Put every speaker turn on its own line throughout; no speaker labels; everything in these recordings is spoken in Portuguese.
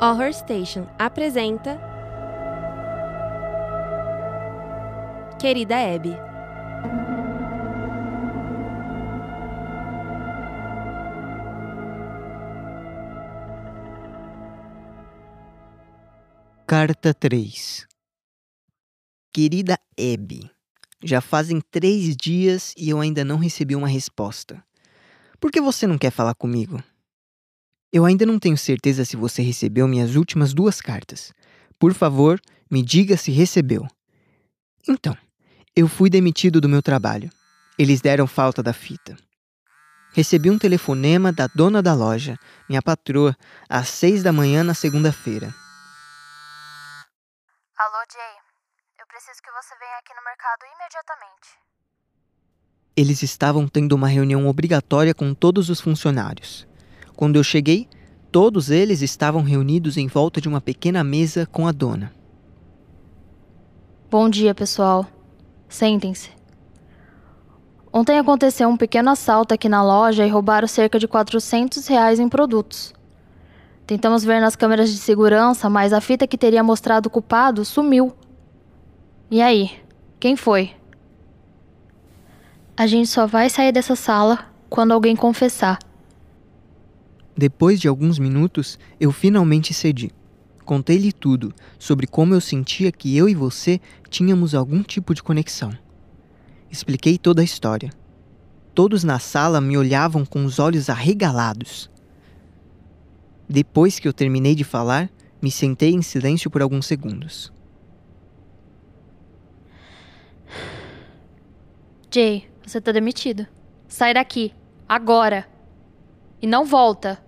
Horror Station apresenta Querida Abby.
Carta 3 Querida Abby, já fazem três dias e eu ainda não recebi uma resposta. Por que você não quer falar comigo? Eu ainda não tenho certeza se você recebeu minhas últimas duas cartas. Por favor, me diga se recebeu. Então, eu fui demitido do meu trabalho. Eles deram falta da fita. Recebi um telefonema da dona da loja, minha patroa, às seis da manhã na segunda-feira.
Alô, Jay. Eu preciso que você venha aqui no mercado imediatamente.
Eles estavam tendo uma reunião obrigatória com todos os funcionários. Quando eu cheguei, todos eles estavam reunidos em volta de uma pequena mesa com a dona.
Bom dia, pessoal. Sentem-se. Ontem aconteceu um pequeno assalto aqui na loja e roubaram cerca de 400 reais em produtos. Tentamos ver nas câmeras de segurança, mas a fita que teria mostrado o culpado sumiu. E aí? Quem foi? A gente só vai sair dessa sala quando alguém confessar.
Depois de alguns minutos, eu finalmente cedi. Contei-lhe tudo sobre como eu sentia que eu e você tínhamos algum tipo de conexão. Expliquei toda a história. Todos na sala me olhavam com os olhos arregalados. Depois que eu terminei de falar, me sentei em silêncio por alguns segundos.
Jay, você tá demitido. Sai daqui. Agora. E não volta.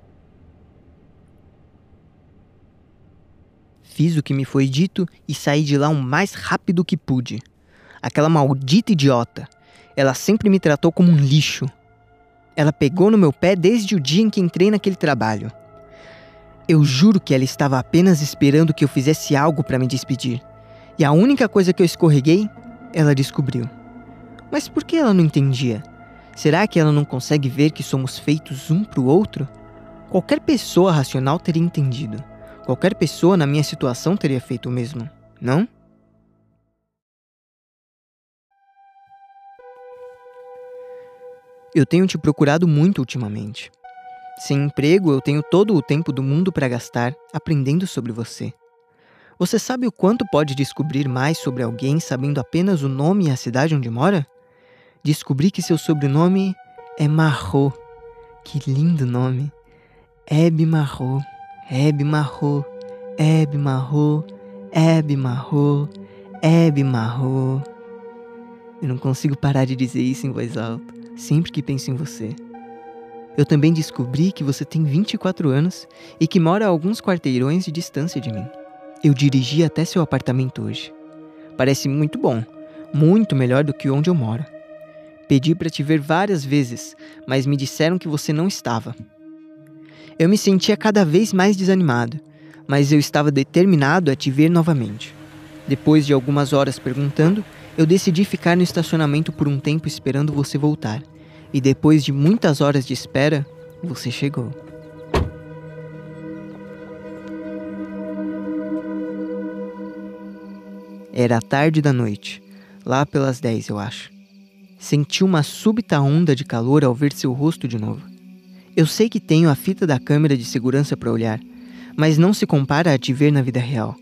Fiz o que me foi dito e saí de lá o mais rápido que pude. Aquela maldita idiota. Ela sempre me tratou como um lixo. Ela pegou no meu pé desde o dia em que entrei naquele trabalho. Eu juro que ela estava apenas esperando que eu fizesse algo para me despedir. E a única coisa que eu escorreguei, ela descobriu. Mas por que ela não entendia? Será que ela não consegue ver que somos feitos um para o outro? Qualquer pessoa racional teria entendido. Qualquer pessoa na minha situação teria feito o mesmo, não? Eu tenho te procurado muito ultimamente. Sem emprego, eu tenho todo o tempo do mundo para gastar aprendendo sobre você. Você sabe o quanto pode descobrir mais sobre alguém sabendo apenas o nome e a cidade onde mora? Descobri que seu sobrenome é Marrot. Que lindo nome! Hebe Marrot, Hebe Marrot, Hebe Marrot, Hebe Marrot, Hebe Marrot. Eu não consigo parar de dizer isso em voz alta, sempre que penso em você. Eu também descobri que você tem 24 anos e que mora a alguns quarteirões de distância de mim. Eu dirigi até seu apartamento hoje. Parece muito bom, muito melhor do que onde eu moro. Pedi para te ver várias vezes, mas me disseram que você não estava. Eu me sentia cada vez mais desanimado, mas eu estava determinado a te ver novamente. Depois de algumas horas perguntando, eu decidi ficar no estacionamento por um tempo esperando você voltar. E depois de muitas horas de espera, você chegou. Era tarde da noite, lá pelas 10, eu acho. Senti uma súbita onda de calor ao ver seu rosto de novo. Eu sei que tenho a fita da câmera de segurança para olhar, mas não se compara a te ver na vida real.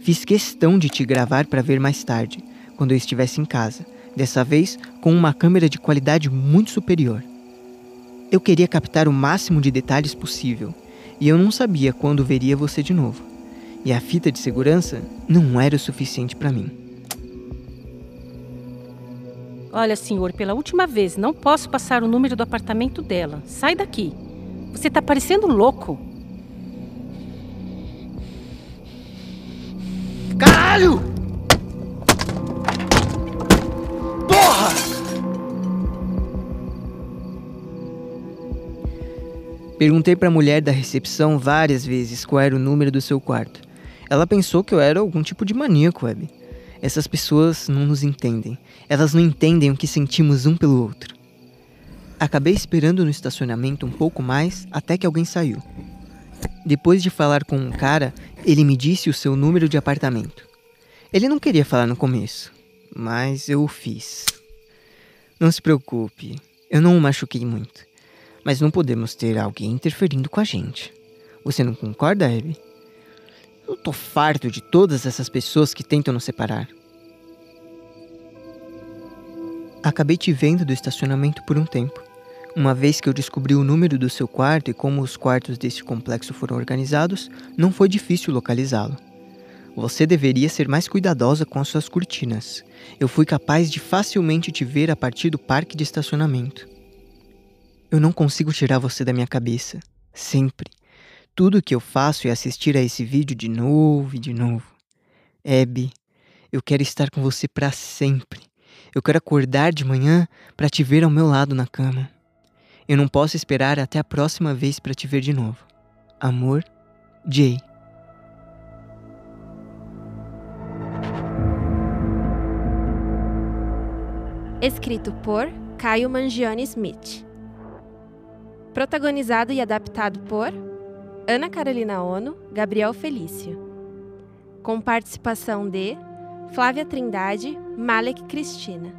Fiz questão de te gravar para ver mais tarde, quando eu estivesse em casa, dessa vez com uma câmera de qualidade muito superior. Eu queria captar o máximo de detalhes possível, e eu não sabia quando veria você de novo. E a fita de segurança não era o suficiente para mim.
Olha, senhor, pela última vez, não posso passar o número do apartamento dela. Sai daqui. Você tá parecendo louco.
Caralho! Porra! Perguntei para a mulher da recepção várias vezes qual era o número do seu quarto. Ela pensou que eu era algum tipo de maníaco, Web. Essas pessoas não nos entendem. Elas não entendem o que sentimos um pelo outro. Acabei esperando no estacionamento um pouco mais até que alguém saiu. Depois de falar com um cara, ele me disse o seu número de apartamento. Ele não queria falar no começo, mas eu o fiz. Não se preocupe, eu não o machuquei muito. Mas não podemos ter alguém interferindo com a gente. Você não concorda, Abby? Eu tô farto de todas essas pessoas que tentam nos separar. Acabei te vendo do estacionamento por um tempo. Uma vez que eu descobri o número do seu quarto e como os quartos desse complexo foram organizados, não foi difícil localizá-lo. Você deveria ser mais cuidadosa com as suas cortinas. Eu fui capaz de facilmente te ver a partir do parque de estacionamento. Eu não consigo tirar você da minha cabeça. Sempre. Tudo o que eu faço é assistir a esse vídeo de novo e de novo. Abby, eu quero estar com você para sempre. Eu quero acordar de manhã para te ver ao meu lado na cama. Eu não posso esperar até a próxima vez para te ver de novo. Amor, Jay.
Escrito por Caio Mangione Smith. Protagonizado e adaptado por Ana Carolina Ono, Gabriel Felício. Com participação de Flávia Trindade, Malek Cristina.